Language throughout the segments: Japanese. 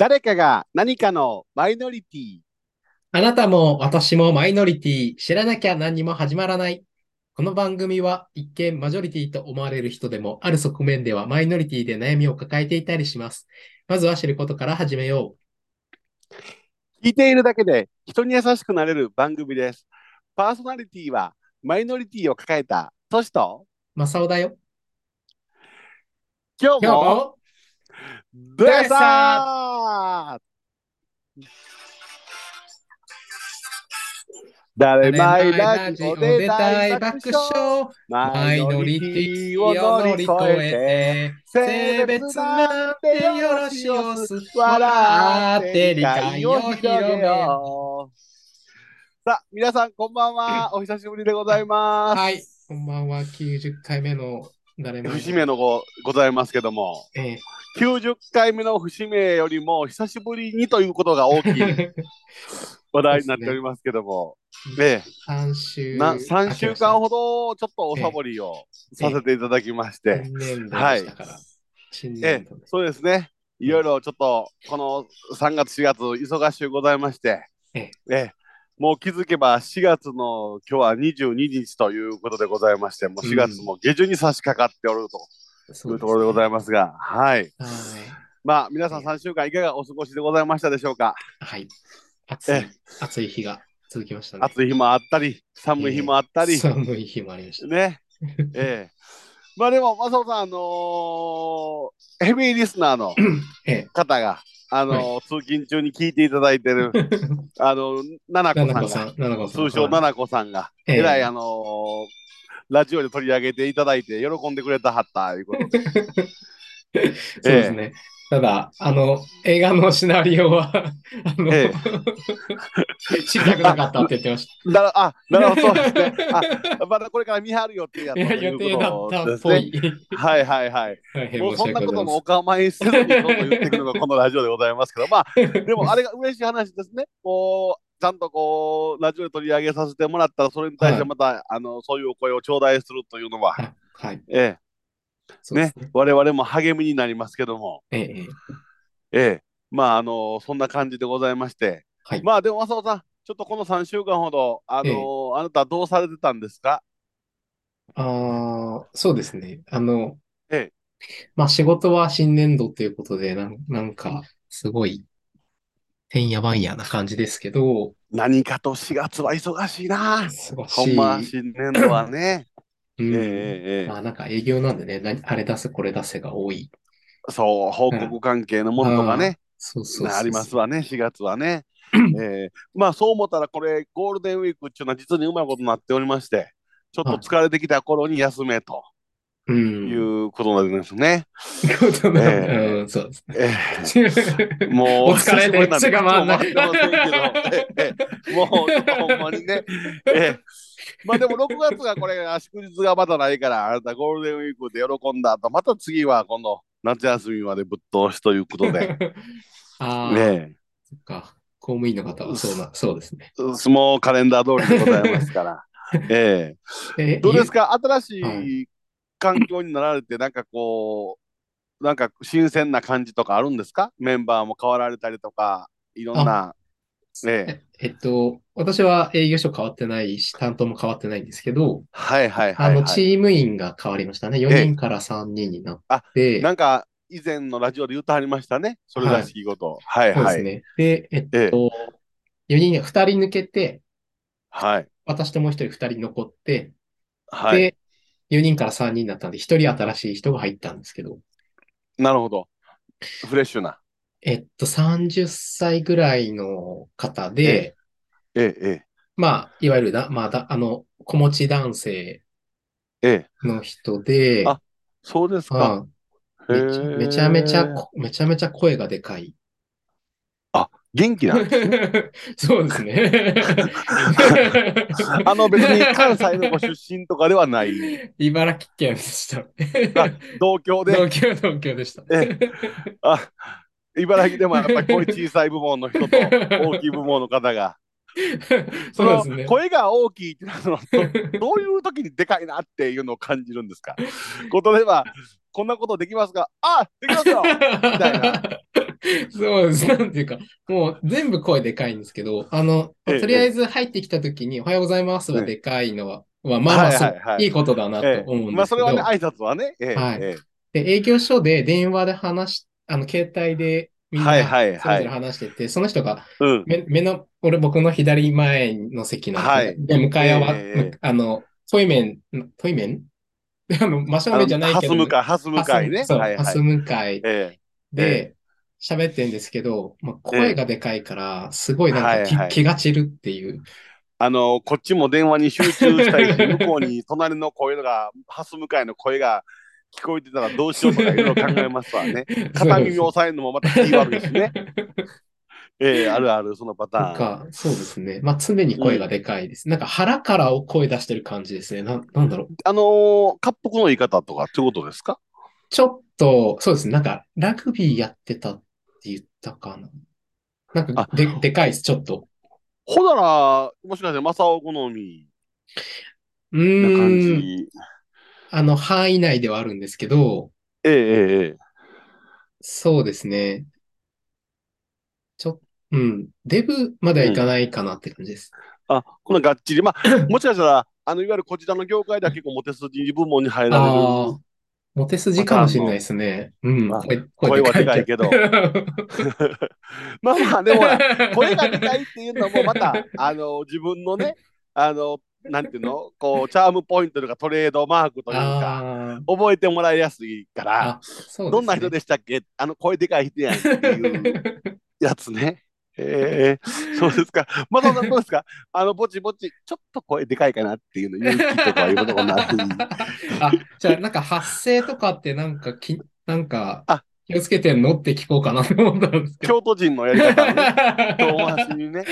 誰かが何かのマイノリティ。あなたも私もマイノリティ、知らなきゃ何にも始まらない。この番組は一見マジョリティと思われる人でも、ある側面ではマイノリティで悩みを抱えていたりします。まずは知ることから始めよ聞いているだけで人に優しくなれる番組です。パーソナリティはマイノリティを抱えたトシとう。マサオだよ。今日も今日もドヤさー誰マイラジオで大爆笑マイノリティを乗り越えて性別なんてよろしおす笑って理解を広げようさあ皆さんこんばんはお久しぶりでございますはい。こんばんは。90回目の誰も。節目のごございますけども。え90回目の節目よりも久しぶりにということが大きい。え 話題になっておりますけども、ね。3週。な3週間ほどちょっとおサボりをさせていただきまして、新年度でしたから。新え。そうですね、いろいろちょっとこの3月、4月、忙しゅうございまして、ええもう気づけば4月の今日は22日ということでございまして、もう4月も下旬に差し掛かっておるとそいうところでございますが、はい。はい。まあ、皆さん3週間いかがお過ごしでございましたでしょうか？はい。暑いえ、暑い日が続きましたね。暑い日もあったり、寒い日もあったり、寒い日もありました。ね。ええ。まあでも、マサオさん、あのーヘビーリスナーのえ方が、あのー通勤中に聞いていただいてる、え。あの、ななこななこさんが。通称ななこさんが、えええらい、あのーラジオで取り上げていただいて、喜んでくれたはった、いうことで。そうですね。ただ、あの、映画のシナリオは、あの、え 知りたくなかったって言ってましだらあ、なるほど、そうですね。あ、まだこれから見張る予定やた。といや、予定いうだったっ。ぽい。はいはいはい。もうそんなこともお構いせずにどんどん言ってくるのがこのラジオでございますけど、まあ、でもあれが嬉しい話ですね。こう、ちゃんとこう、ラジオで取り上げさせてもらったら、それに対してまた、あの、そういうお声を頂戴するというのは。はい。ええ、ねね。我々も励みになりますけども、ええええ。ええ、まあ、あの、そんな感じでございまして、はい。まあ、でも、浅尾さん、ちょっとこの3週間ほど、あの、あなたどうされてたんですか？ああ、そうですね。あの、ええまあ仕事は新年度ということで、なんなんか、すごい、てんやわんやな感じですけど、何かと4月は忙しいな。すごしほんま、新年度はね。うんええええまあなんか営業なんでね、何あれ出せこれ出せが多い。そう、報告関係のものとかね、そうそうそうそう。ありますわね、4月はね。えーまあそう思ったら、これ、ゴールデンウィークっていうのは実にうまいことになっておりまして、ちょっと疲れてきた頃に休めとういん。うことなんですね。えうん、そうですえね。ー もう、お疲れで口が回んない口もう、ほんまにね。ええ まあでも6月がこれ、祝日がまだないから、あなたゴールデンウィークで喜んだ後、また次は今度、夏休みまでぶっ通しということで、ああ、ねそっか。公務員の方はそうな、そうですね。相撲カレンダー通りでございますから。えええどうですか？新しはい環境になられて、なんかこう、なんか新鮮な感じとかあるんですか？メンバーも変わられたりとか、いろんな。ええええっと、私は営業所変わってないし、担当も変わってないんですけど、はいはいはあの、い、はい。チーム員が変わりましたね。4ええ人から3人になっあて、なんか以前のラジオで言ってはりましたね。それらしきこと。はいはい。そうですね。で、えっええと、4人、2人抜けて、はい。私ともう1人2人残って、はい。で、4人から3人になったんで、1人新しい人が入ったんですけど、なるほど。フレッシュな。えっと、30歳ぐらいの方で、えええまあ、いわゆるな、まあ、だあの、子持ち男性えええ。の人で、あそうですか。うんへえめちゃめちゃこ、めちゃめちゃ声がでかい。元気なんですね。そうですね。あの別に関西のご出身とかではない。茨城県でした。あ同郷で。同郷、同郷でした。えあ茨城でもやっぱり声小さい部門の人と 大きい部門の方が。そね。声が大きいっていうのはど どういう時にでかいなっていうのを感じるんですか？こう例えば、こんなことできますか？あできますよみたいな。そうです。なんていうか、もう全部声でかいんですけど、あの、ええとりあえず入ってきたときに、おはようございますはでかいのは、はまあまあはいはいはいいいことだなとえ思うんですけど、えまあそれはね、挨拶はね。ええはいえで、営業所で電話で話し、あの、携帯でみんなはいはいはいそれぞれ話してて、その人がえうん。目目の、俺僕の左前の席なんはいで、向かい合わ、ええむあの、トイメン、トイメン？あの、真正面じゃないけど、ハス向かい、ハス向かいね。そう、はいはい。ハス向かいえで喋ってんですけど、まあ、声がでかいから、すごいなんか気,、はいはい気が散るっていう。あの、こっちも電話に集中したいし、向こうに隣の声が、ハス向かいの声が聞こえてたらどうしようとかいろいろ考えますわね。片耳を押さえるのもまた気悪いしね。ええあるある、そのパターン。なんか、そうですね。まあ、常に声がでかいです。なんか腹から声出してる感じですね。な、なんだろう。あのー、滑腹の言い方とかってことですか？ちょっと、そうですね。なんか、ラグビーやってたって言ったかな。なんか、で、でかいです、ちょっと。ほだら、もしかして、正雄好みうな感ーん。じ？あの、範囲内ではあるんですけど、ええええええそうですね。ちょ、うん。デブまではいかないかなって感じです。あ、こんながっちり。まあ、もしかしたら、あの、いわゆるこちらの業界では結構モテ筋部門に入られる。ああ、モテ筋かもしれないですね。うん。あ声、声はでかいけけど。まあまあ、でも声がでかいっていうのもまた、あの、自分のね、あの、なんていうの？こう、チャームポイントとかトレードマークというか、ああ、覚えてもらいやすいからね。どんな人でしたっけ？あの、声でかい人やんっていう やつね。ええそうですか。まださんどうですか？あの、ぼちぼち、ちょっと声でかいかなっていうの、勇気とかいうことがない。あ、じゃあ、なんか発声とかってなんかき、なんかあ気をつけてんのって聞こうかなと思ったんですけど。京都人のやり方をね、遠回しにね。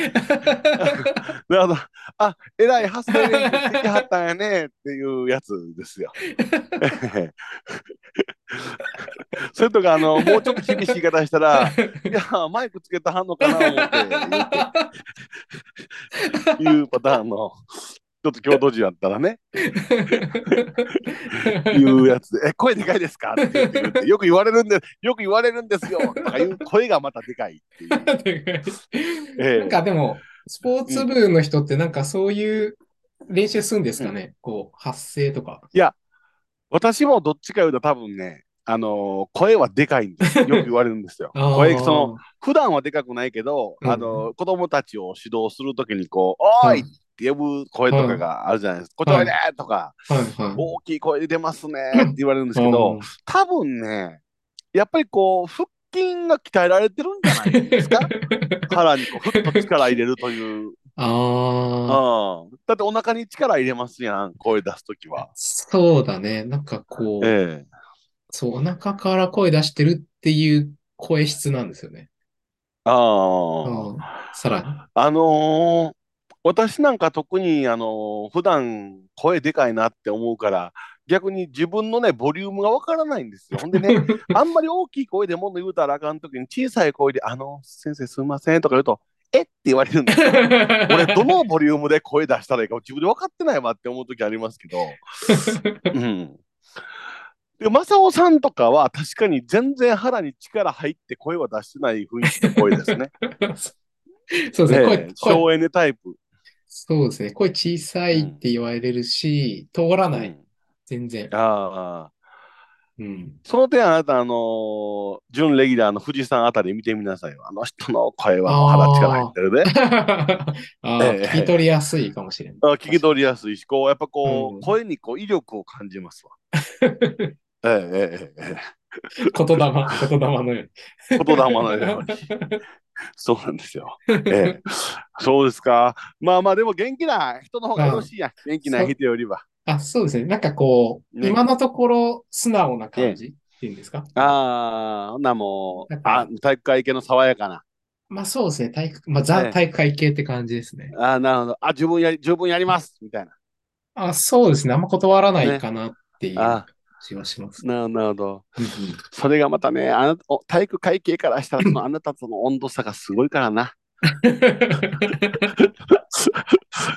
なるほど。あ、えらい発声練習してきはったんやねっていうやつですよ。それとか、あの、もうちょっと厳しい言い方したら、いや、マイクつけたはんのかな思っていうパターンの、ちょっと京都人やったらね、いうやつで、え、声でかいですか？って言ってて。よく言われるんで、よく言われるんですよ。とかいう声がまたでかいっていう。ええ。なんかでも、スポーツ部の人ってなんかそういう練習するんですかね、こう、発声とか。私もどっちかいうと多分ね、あのー声はでかいんです。よ。よく言われるんですよ。声、その、普段はでかくないけど、うん。あのー子供たちを指導するときにこう、おーいって呼ぶ声とかがあるじゃないですか。こっちおいでとか、はいはい。大きい声で出ますねって言われるんですけど、多分ね、やっぱりこう、腹筋が鍛えられてるんじゃないですか？腹にこう、ふっと力入れるという。ああ、うん。だってお腹に力入れますやん、声出すときは。そうだね。なんかこう、ええそう、お腹から声出してるっていう声質なんですよね。ああ。うんさらに。あのー私なんか特に、あのー普段声でかいなって思うから、逆に自分のね、ボリュームがわからないんですよ。ほんでね、あんまり大きい声で物言うたらあかんときに小さい声で、あの、先生すいませんとか言うと、えっ？て言われるんですよ。俺、どのボリュームで声出したらいいか自分で分かってないわって思うときありますけど、うん。で、正雄さんとかは確かに全然腹に力入って声は出してない雰囲気の声ですね。そうですね。ね省エネタイプ。そうですね。声小さいって言われるし、通らない。うん全然。ああ。うん。その点あなた、あのー準レギュラーの富士山あたり見てみなさいよ。あの人の声は腹力入ってるで。ええ聞き取りやすいかもしれない。あ聞き取りやすいし、こう、やっぱこう、うん声にこう威力を感じますわ。えええええ言霊、言霊のように。え 言霊のように。そうなんですよ。ええ、そうですか。まあまあ、でも元気な人の方がよろしいやん。元気な人よりは。あ、そうですね。なんかこう、ね今のところ素直な感じっていうんですか？ああ、ほんなもうあ、体育会系の爽やかな。まあそうですね。体育、まあえザえ体育会系って感じですね。ああ、なるほど。あ、十分やり、十分やります。みたいな。あ、そうですね。あんま断らないかなっていうあ気はします。なるほど。それがまたね、あなお体育会系からしたら、その あなたとの温度差がすごいからな。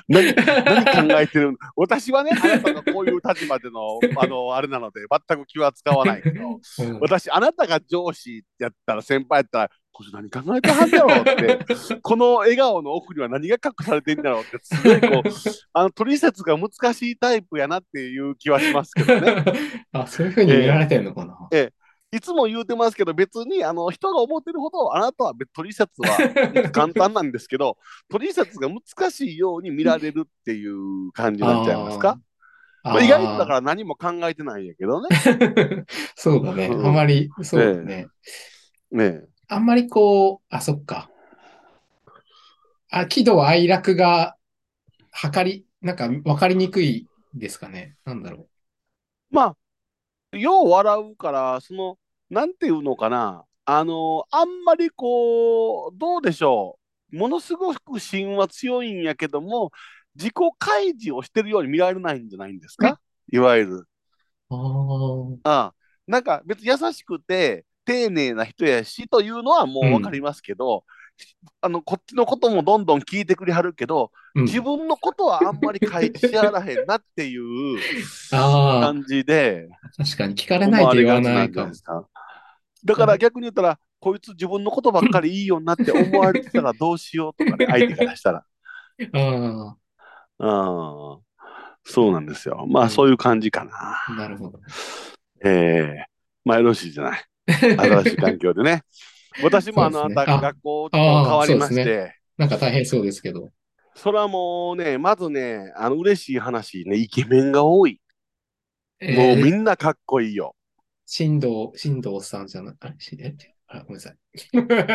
何何考えてる？私はね、あなたのこういう立場での、あの、あれなので、全く気は使わないけど、うん。私、あなたが上司やったら、先輩やったら、こいつ何考えてはんだろうって、この笑顔の奥には何が隠されてんだろうって、すごいこう、あの、取説が難しいタイプやなっていう気はしますけどね。あ、そういうふうに見られてるのかな。いつも言うてますけど、別に、あの、人が思ってるほど、あなたは別取説は簡単なんですけど、取説が難しいように見られるっていう感じになっちゃいますか？まあ、意外とだから何も考えてないんやけどね。ら。そうだね。あうんまり、そうだね。ねあんまりこう、あ、そっか。あ、喜怒哀楽が、測り、なんか分かりにくいですかね。なんだろまあ、よう笑うから、その、なんていうのかな、あの、あんまりこう、どうでしょう。ものすごく芯は強いんやけども、自己開示をしてるように見られないんじゃないんですか？いわゆる。ああなんか別に優しくて丁寧な人やしというのはもう分かりますけど、あのこっちのこともどんどん聞いてくれはるけど、あ、うん。自分のことはあんまり開示しはらへんなっていう あ感じであ、確かに聞かれ思ないと言わないか？だから逆に言ったら、こいつ自分のことばっかりいいようになって思われてたらどうしようとかね、相手からしたら。ああ、うん、そうなんですよ。まうんあそういう感じかな。なるほど。ええまあよろしいじゃない。新しい環境でね。私もあの、ねあ学校と変わりまして、なんか大変そうですけど。それはもうね、まずね、あの嬉しい話ね、イケメンが多い。えもうみー、んなかっこいいよ。新藤、新藤さんじゃない、あれ、しえあ、ごめんなさい。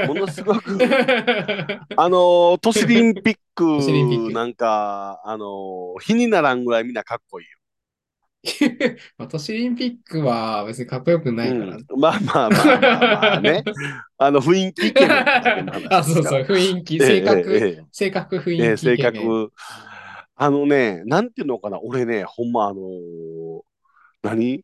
ものすごく あのー、都市リンピッ都市リンピッククなんか、あのー、日にならんぐらいみんなかっこいいよ。私、オリンピックは別にかっこよくないから。うんまあまあまあまあまあね。あの、雰囲気イあ、そうそう、雰囲気、ええ性格、ええ性格、雰囲気、ええ性格。あのね、なんていうのかな、俺ね、ほんまあのー何？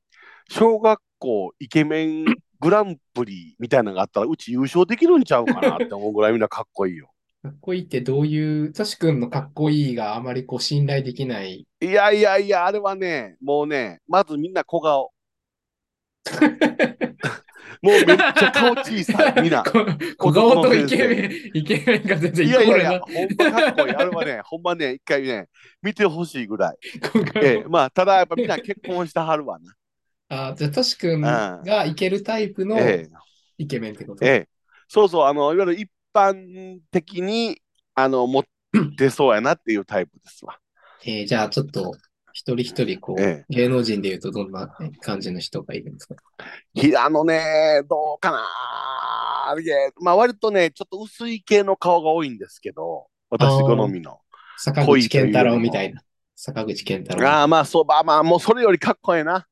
小学校イケメングランプリみたいなのがあったら、うち優勝できるんちゃうかなって思うぐらいみんなかっこいいよ。かっこいいってどういう、トシ君のかっこいいがあまりこう信頼できない？いやいやいや、あれはね、もうね、まずみんな小顔。もうめっちゃ顔小さい、みんな。こ小顔とイケメン、イケメンが全然いやいやいや、ほんまかっこいい。あれはね、ほんまね、一回ね、見てほしいぐらい。小顔ええ、まあ、ただやっぱみんな結婚してはるわな。あ、じゃあ、トシ君がいけるタイプのええ、イケメンってこと？ええ。そうそう、あの、いわゆる一般的に、あの、持ってそうやなっていうタイプですわ。えーじゃあ、ちょっと、一人一人、こう、え芸能人で言うとどんな感じの人がいるんですか？いあのね、どうかな。いやまあ、割とね、ちょっと薄い系の顔が多いんですけど、私好みの。坂口健太郎みたいな。坂口健太郎。ああ、まあ、そう、まあまあ、もうそれよりかっこええな。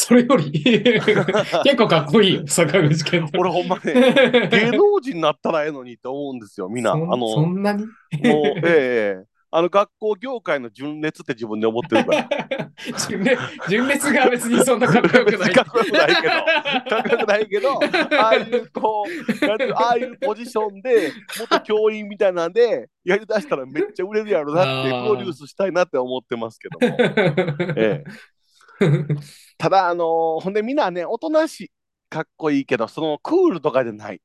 それより 結構かっこいいよ、坂口健太郎。俺ほんまね、芸能人になったらええのにって思うんですよ、みんな。あの、そんなに？もう、ええあの、学校業界の純烈って自分で思ってるから。純烈純烈が別にそんなかっこよくない。かっこよくないけど、かっこよくないけど、ああいう、こう、ああいうポジションで、元教員みたいなんで、やりだしたらめっちゃ売れるやろなって、プロデュースしたいなって思ってますけども。ええただ、あのーほんでみんなね、おとなしい、かっこいいけど、そのクールとかじゃない。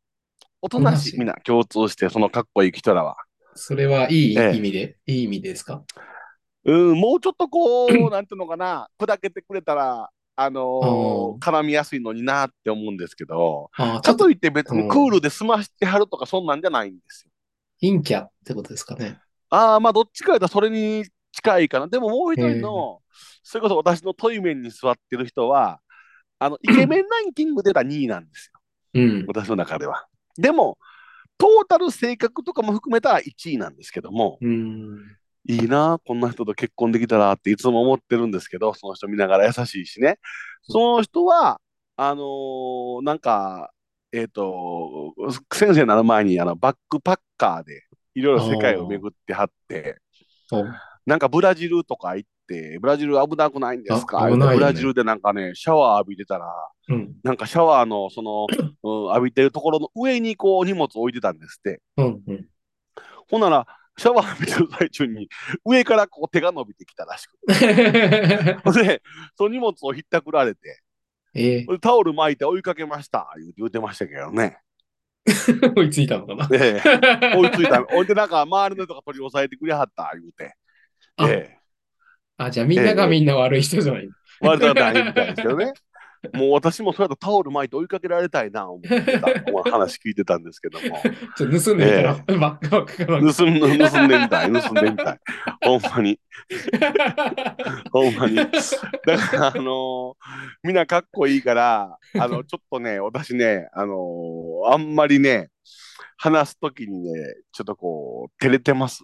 おとなしい、みんな共通して、そのかっこいい人らは。それはいいええ意味で、いい意味ですか？うん、もうちょっとこう、なんていうのかな、砕けてくれたら、あのー絡みやすいのになって思うんですけど、かといって別にクールで済ましてはるとか、そんなんじゃないんですよ。陰キャってことですかね？ああ、まあ、どっちかやったらそれに近いかな。でももう一人の、それこそ私のトイメンに座ってる人は、あの、イケメンランキングでたら2位なんですよ。うん。私の中では。でも、トータル性格とかも含めたら1位なんですけども、うん。いいな、こんな人と結婚できたらっていつも思ってるんですけど、その人見ながら優しいしね。その人は、あのーなんか、えっ、と、先生になる前にあのバックパッカーでいろいろ世界を巡ってはって、おなんかブラジルとか行って、ブラジル危なくないんですか？ねブラジルでなんかね、シャワー浴びてたら、うん。なんかシャワーのその、うん、浴びてるところの上にこう荷物置いてたんですって。うん。うん。ほんなら、シャワー浴びてる最中に上からこう手が伸びてきたらしくて。で、その荷物をひったくられて、ええタオル巻いて追いかけました、言うて言うてましたけどね。追いついたのかな。ええ、追いついた。ほんで、なんか、周りの人が取り押さえてくれはった、言うて。あえあ、じゃあみんながみんな悪い人じゃない。え、割と大変みたいですけどね。もう私もそれだとタオル巻いて追いかけられたいな、思ってた話聞いてたんですけども。ちょ盗んでみたら、バックバックバック。盗んで、盗んでみたい、盗んでみたい。ほんまに、ほんまに。だから、あのーみんなかっこいいから、あの、ちょっとね、私ね、あのーあんまりね、話すときにね、ちょっとこう、照れてます。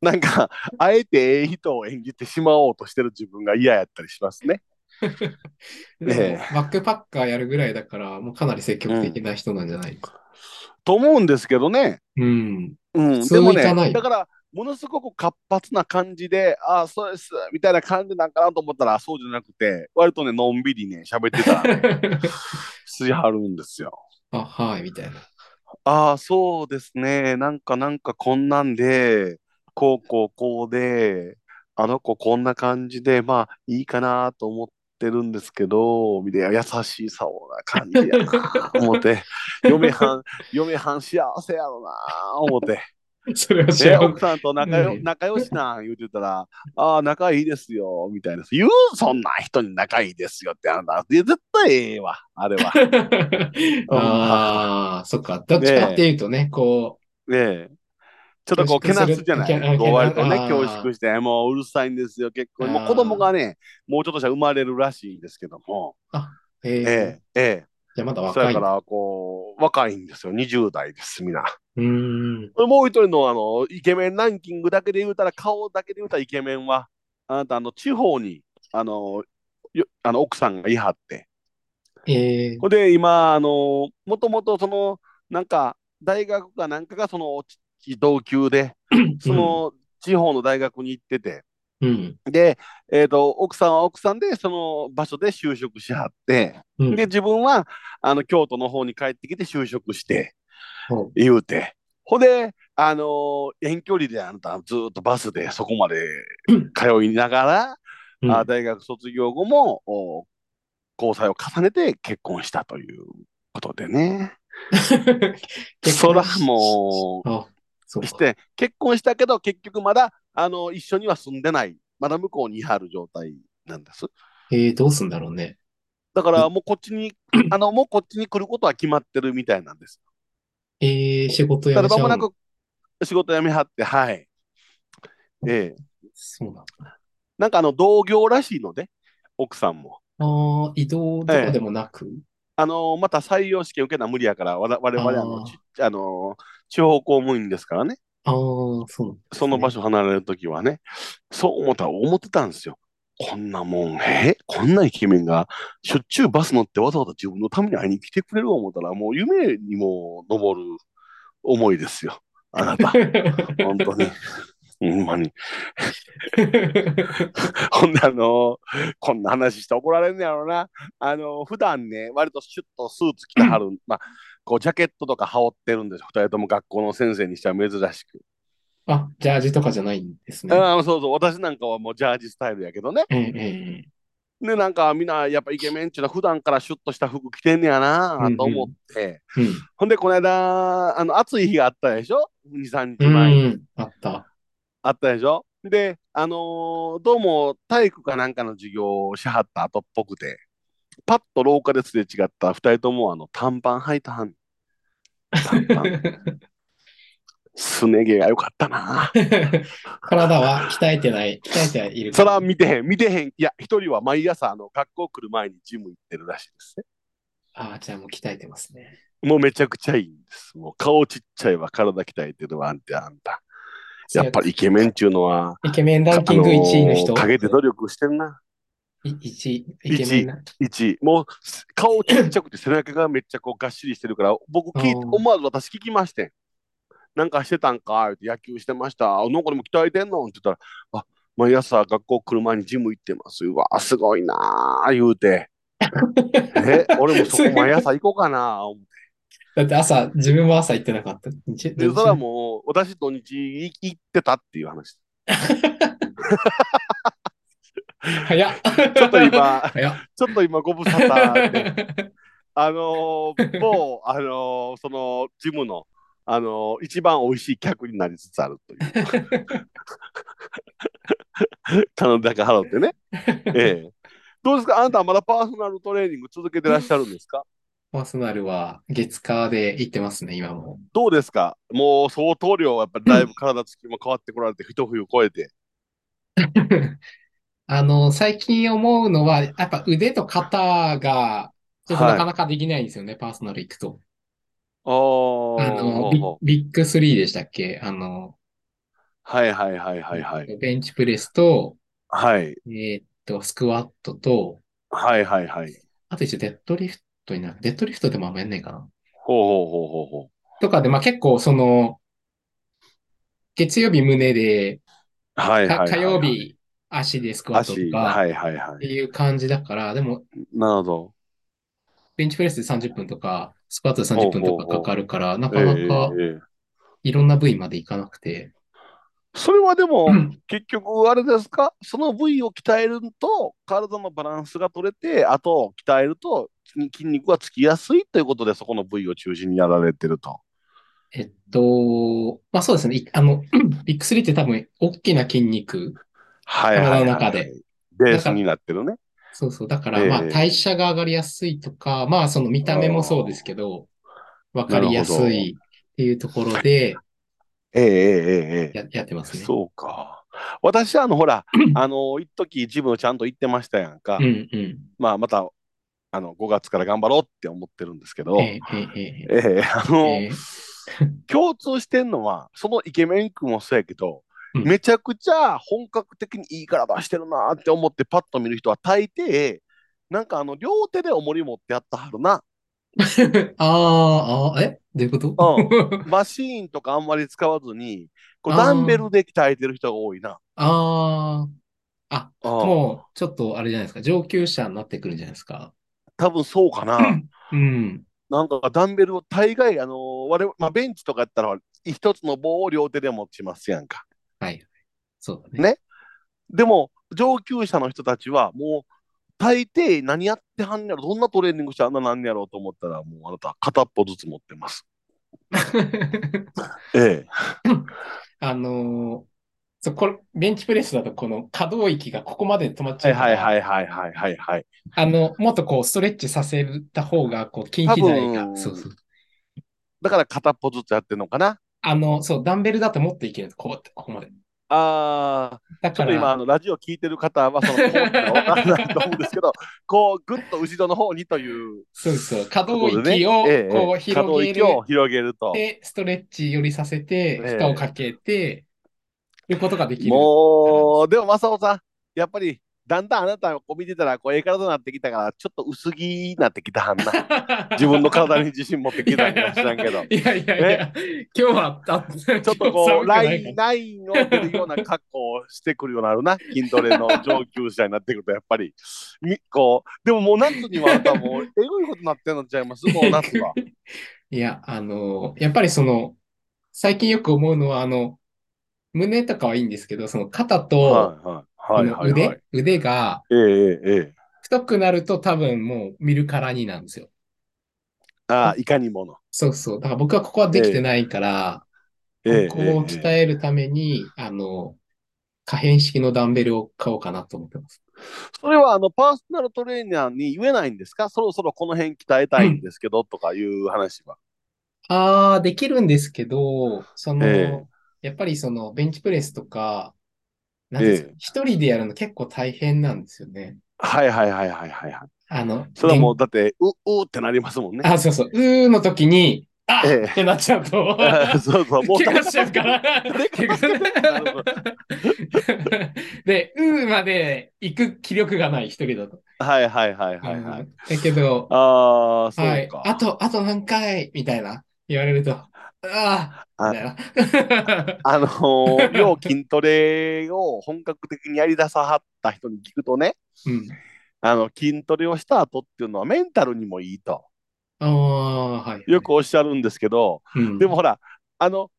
なんか、あえてええ人を演じてしまおうとしてる自分が嫌やったりしますね。でもえバックパッカーやるぐらいだから、もうかなり積極的な人なんじゃない？か。と思うんですけどね。うん。うん、でもね、だから、ものすごく活発な感じで、ああ、そうです、みたいな感じなんかなと思ったら、そうじゃなくて、割とね、のんびりね、喋ってたら、ね、しはるんですよ。あ、はい、みたいな。ああ、そうですね、なんか、なんかこんなんで、こうこうこうで、あの子こんな感じで、まあ、いいかなと思ってるんですけど、みたいな優しそうな感じやな、思って、嫁はん、嫁はん幸せやろな、思って。それは知ん奥。さんと仲よ、うん仲良しなん言うてたら、ああ、仲いいですよ、みたいな。言うそんな人に仲いいですよってあんた。いや絶対ええわ、あれは。ああ、そっか。どっちかっていうとね、こねえ。ちょっとこう、けなすじゃない？こう割とね、恐縮して、もううるさいんですよ、結構。もうあー子供がね、もうちょっとしたら生まれるらしいんですけども。う、えーええ、ええ。じゃあまだそ若い。れから、こう、若いんですよ。20代です、みんな。うーん。もう一人の、あの、イケメンランキングだけで言うたら、顔だけで言うたらイケメンは、あなた、あの、地方に、あの、よあの奥さんがいはって。えーほんで、今、あの、もともとその、なんか、大学かなんかがその、ち同級で、その、地方の大学に行ってて、うん。で、えっ、と、奥さんは奥さんで、その場所で就職しはって、うん。で、自分は、あの、京都の方に帰ってきて就職して、ほ言うて。ほんで、あのー遠距離であなたずーっとバスでそこまで通いながら、うんあ大学卒業後もお交際を重ねて結婚したということでね。そらもう。あ、そ。して、結婚したけど結局まだ、あの一緒には住んでない。まだ向こうにいはる状態なんです。えー、どうすんだろうね。だからもうこっちに、あの、もうこっちに来ることは決まってるみたいなんです。えー、仕事辞ためちゃうなく仕事辞めはって、はい。ええ。そうなんだ。なんかあの同業らしいので、奥さんも。ああ、移動とかでもなく？あのまた採用試験受けな無理やから、わら我々あのちあの地方公務員ですからね、ああ、そうねその場所離れるときはね、そう思ったら思ってたんですよ。こんなもん、えこんなイケメンがしょっちゅうバス乗ってわざわざ自分のために会いに来てくれる思ったら、もう夢にも昇る思いですよ。あなた、本当に。ほんまに。ほんで、あのこんな話して怒られんねやろな。あの普段ね、割とシュッとスーツ着てはる、まあ、こう、ジャケットとか羽織ってるんですよ。二人とも学校の先生にしては珍しく。あ、ジャージとかじゃないんですね。ああ、そうそう、私なんかはもうジャージスタイルやけどね。ええええで、なんかみんな、やっぱイケメンっていうのは普段からシュッとした服着てんねやなと思って。うん。ほんで、この間、あの、暑い日があったでしょ ?2、3日う前に。ん、あった。あったでしょ？で、あのーどうも体育かなんかの授業をしはった後っぽくて、パッと廊下ですれ違った二人ともあの短パン履いたはん。短パン。すね毛が良かったな。体は鍛えてない、鍛えてはいる。そら見てへん、見てへん。いや、一人は毎朝あの学校来る前にジム行ってるらしいですね。ああ、じゃあもう鍛えてますね。もうめちゃくちゃいいんです。もう顔ちっちゃいわ、体鍛えてるわ、あんてあんた。やっぱりイケメンっていうのは、イケメンランキング1位の人。あー陰で努力してんな。い1位、イケメンな。1位。もう顔ちっちゃくて背中がめっちゃこうがっしりしてるから、僕聞い思わず私聞きましてん。なんかしてたんかって野球してました。あなんかでも鍛えてんの？って言ったら、あ、毎朝学校来る前にジム行ってます。うわ、すごいなあ言うて。え、俺もそこ毎朝行こうかな思ってだって朝、自分は朝行ってなかった。日で、それはもう、私土日い行ってたっていう話。早っ。ちょっと今。ちょっと今ご無沙汰で、あのー、もう、あのー、その、ジムの、あのー、一番美味しい客になりつつあるという。頼んだか払ってね。ええ。どうですか？あなたはまだパーソナルトレーニング続けてらっしゃるんですか？パーソナルは月火で行ってますね、今も。どうですか？もう相当量、やっぱりだいぶ体つきも変わってこられて、一冬超えて。あの、最近思うのは、やっぱ腕と肩が、ちょっとなかなかできないんですよね、はい、パーソナル行くと。あのビ、ビッグスリーでしたっけ？あの、はいはいはいはいはい。ベンチプレスと、はい。えー、っと、スクワットと、はいはいはい。あと一応デッドリフトになる。デッドリフトでもあんまやんないかな。ほうほうほうほうほう。とかで、まあ結構その、月曜日胸で、はいはい、はい、火曜日足でスクワットとか、はいはいはい。っていう感じだから、でも、なるほど。ベンチプレスで30分とか、スクワットで30分とかかかるから、なかなかいろんな部位までいかなくて。それはでも、結局あれですか？その部位を鍛えると体のバランスが取れて、あと鍛えると筋肉がつきやすいということで、そこの部位を中心にやられてると。えっと、まあそうですね。あの、ビッグスリーって多分大きな筋肉、はい体の中で。ベースになってるね。そうそう。だから、まあ代謝が上がりやすいとか、まあその見た目もそうですけど、わかりやすいっていうところで、えええええややってますね。そうか。私はあの、ほら、あの、一時ジムちゃんと行ってましたやんか。うんうん、まあ、また、あの、5月から頑張ろうって思ってるんですけど、ええええあの、共通してんのは、そのイケメン君もそうやけど、うん、めちゃくちゃ本格的にいい体してるなって思ってパッと見る人は大抵、なんかあの、両手で重り持ってやったはるな。ああ、え？どういうこと？うん。マシーンとかあんまり使わずに、こうダンベルで鍛えてる人が多いな。ああ。あ、もう、ちょっとあれじゃないですか。上級者になってくるんじゃないですか。多分そうかな。うん。なんかダンベルを大概、あのー、我々、まあ、ベンチとかやったら、一つの棒を両手で持ちますやんか。はい。そうだね。ね。でも、上級者の人たちは、もう、大抵何やってはんやろ、どんなトレーニングしてあんななんやろうと思ったら、もうあなた片っぽずつ持ってます。ええ。あのー、そこれベンチプレスだとこの可動域がここまで止まっちゃう。はいはいはいはいはいはい。あの、もっとこうストレッチさせた方が、こう筋肥大が。そうそう。だから片っぽずつやってるのかなあの、そう、ダンベルだともっといけるんです。こうって、ここまで。ああ、ちょっと今、あのラジオ聞いてる方は、その、分からないと思うんですけど、こう、ぐっと後ろの方にという。そうそう、可動域をこう広げる。を広げると。で、ストレッチ寄りさせて、負荷をかけて、いうことができる。もう、でも、正雄さん、やっぱり、だんだんあなたを見てたら、こう、ええ体になってきたから、ちょっと薄着になってきたはんな。自分の体に自信持ってきたかもしれんけど。いやいやいや、今日は、ちょっとこう、ライン、ラインを出るような格好をしてくるようになるな。筋トレの上級者になってくると、やっぱり。みこう、でももう夏にはあなたもう、えぐいことになってんのちゃいます？もう？夏は。いや、あのやっぱりその、最近よく思うのは、あの、胸とかはいいんですけど、その肩と、はいはいはいはい、腕、腕が、ええええ、太くなると多分もう見るからになんですよ。ああ、いかにもの。そうそう。だから僕はここはできてないから、ええ、ここを鍛えるために、あの、可変式のダンベルを買おうかなと思ってます。それはあのパーソナルトレーナーに言えないんですか？そろそろこの辺鍛えたいんですけど、うん、とかいう話は。ああ、できるんですけど、その、えやっぱりそのベンチプレスとか、なんですか、一、人でやるの結構大変なんですよね。はいはいはいはいはい。あの、それはもうだって、う、うってなりますもんね。あ、そうそう、うーの時に、あ、ええ、ってなっちゃうと、そうそう、もう怪我しちゃうから。で、うーまで行く気力がない、一人だと。はいはいはいはい、はい、だけど、ああ、そうか、はい。あと、あと何回？みたいな言われると、ああ、あのー、要筋トレを本格的にやり出さはった人に聞くとね、うん、あの筋トレをした後っていうのはメンタルにもいいと。あはい、よくおっしゃるんですけど、うん、でもほら、あの、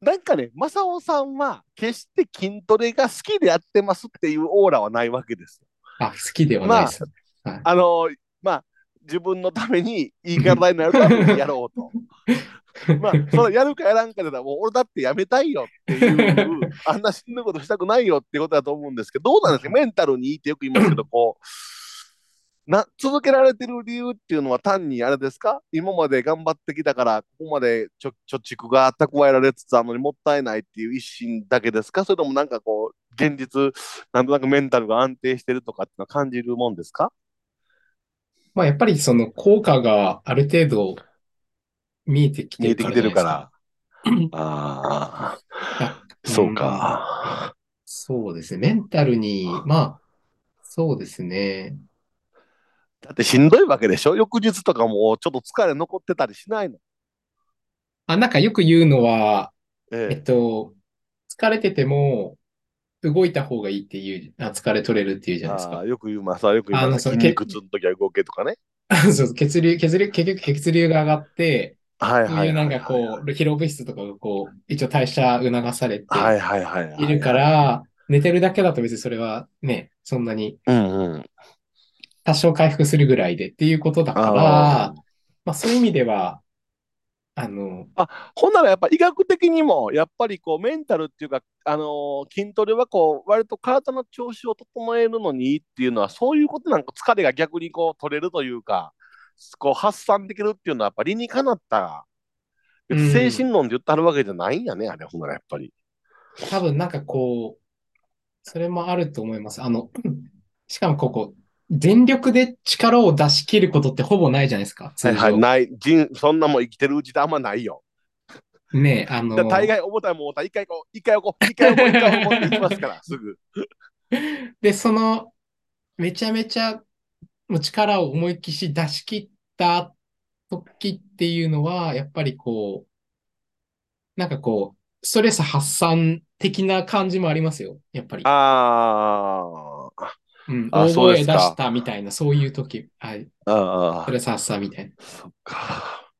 なんかね、正雄さんは決して筋トレが好きでやってますっていうオーラはないわけです。あ、好きではないです。まあ、はい、あの、まあ、自分のためにいい体になるためにやろうと。まあ、それやるかやらんかでもう俺だってやめたいよっていう、あんなしんどいことしたくないよってことだと思うんですけど、どうなんですか、メンタルにいいってよく言いますけど、こう、な続けられてる理由っていうのは単にあれですか？今まで頑張ってきたから、ここまでちょ貯蓄が蓄えられつつあるのにもったいないっていう一心だけですか？それともなんかこう、現実、なんとなくメンタルが安定してるとかっていうのは感じるもんですか？まあやっぱりその効果がある程度見えてきてる見えてきてるかからら。ああ、ら。そうか。そうですね。メンタルに、まあ、そうですね。だってしんどいわけでしょ？翌日とかもちょっと疲れ残ってたりしないの？あ、なんかよく言うのは、えっええ。と、疲れてても動いた方がいいっていう、あ、疲れ取れるっていうじゃないですかああ、。よく言います。よく言います。あのその筋肉痛の時は動けとかね。そう、血流、血流、結局血流が上がって、はいはい。なんかこう、疲労物質とかがこう、一応代謝促されてはいるから、寝てるだけだと別にそれはね、そんなに。多少回復するぐらいでっていうことだから、あまあそういう意味では、あの、ほんならやっぱ医学的にも、やっぱりこうメンタルっていうか、あのー筋トレはこう、割と体の調子を整えるのにっていうのは、そういうことなんか疲れが逆にこう取れるというか、こう発散できるっていうのはやっぱり理にかなった、精神論で言ってあるわけじゃないんやね、あれ、ほんならやっぱり。多分なんかこう、それもあると思います。あの、しかもここ、全力で力を出し切ることってほぼないじゃないですか、通はいはい、常。ない、人、そんなもん生きてるうちであんまないよ。ね、あのだ、大概重たいもん重たい、一回こう、一回こう、一回こう、一回こうっていきますから、すぐ。で、その、めちゃめちゃもう力を思いっきし出し切った時っていうのは、やっぱりこう、なんかこう、ストレス発散的な感じもありますよ、やっぱり。ああ、うん、あ大声出したみたいな、そういう時、はい、ああスト。レス発散みたいな。そっか。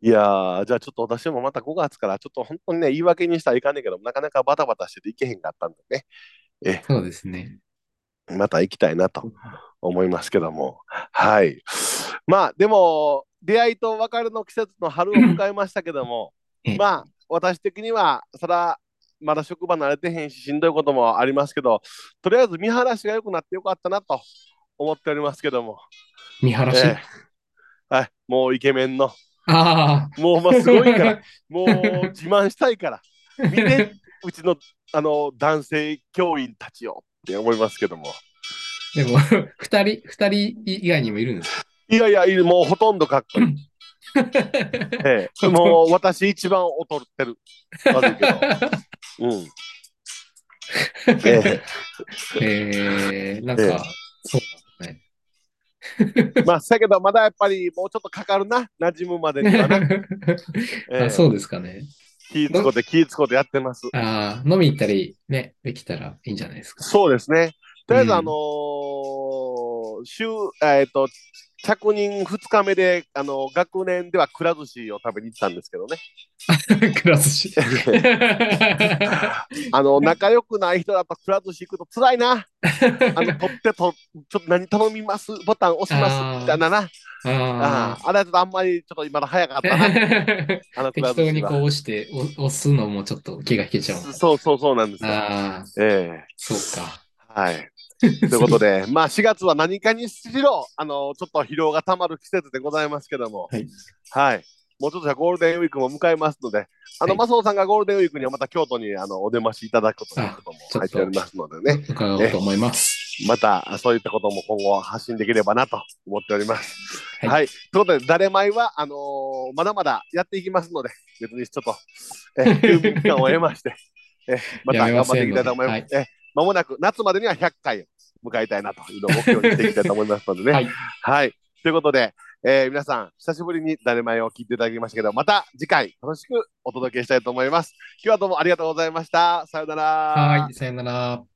いやー、じゃあちょっと私もまた5月からちょっと本当にね、言い訳にしたらいかんねんけど、なかなかバタバタしてていけへんかったんでね、え、そうですね。また行きたいなと思いますけども。はい。まあ、でも、出会いと別れの季節の春を迎えましたけどもええ、まあ、私的には、そら、まだ職場慣れてへんし、しんどいこともありますけど、とりあえず見晴らしが良くなってよかったなと思っておりますけども。見晴らし？ええはい、もうイケメンの。あもう、まあ、すごいから、もう自慢したいから、見て、うちのあの男性教員たちよって思いますけども。あ、でも、二人、二人以外にもいるんですか？いやいや、いいもうほとんどかっこいい。ええ、もう私一番劣ってる。悪いけど。うん。ええー、なんええか、そうだね。え、まあ、だけど、まだやっぱりもうちょっとかかるな、馴染むまでにはな。ええあそうですかね。気ぃつこて、気ぃつこてやってます。あー飲み行ったりね、できたらいいんじゃないですか。そうですね。とりあえず、うんあのー週、えっ、と、着任2日目で、あの学年ではくら寿司を食べに行ったんですけどね。クラスし。あの、仲良くない人だとくら寿司行くと辛いな。あの、取ってと、ちょっと何頼みます？ボタン押しあます？ーみたいなな。あああ、あれだとあんまりちょっと今の早かったな。ー あのくら寿司適当にこうは。押して、お押すのもちょっと気が引けちゃう。そうそうそうなんですよ。ああ、えそうか。えはい。ということで、まあ4月は何かにしろ、あの、ちょっと疲労がたまる季節でございますけども、はい。はい。もうちょっとじゃあゴールデンウィークも迎えますので、あの、はいマスオさんがゴールデンウィークにはまた京都にあのお出ましいただくこともあ入っておりますのでね、伺おうと思います。またそういったことも今後発信できればなと思っております。はいはい。ということで、誰前は、あのーまだまだやっていきますので、別にちょっと、え休眠期間を得まして、えまた頑張っていきたいと思います。えまもなく夏までには100回を迎えたいなというのを目標にしていきたいと思いますのでね。はい。はい。ということで、えー皆さん、久しぶりに誰前を聞いていただきましたけど、また次回楽しくお届けしたいと思います。今日はどうもありがとうございました。さようなら。はい。さよなら。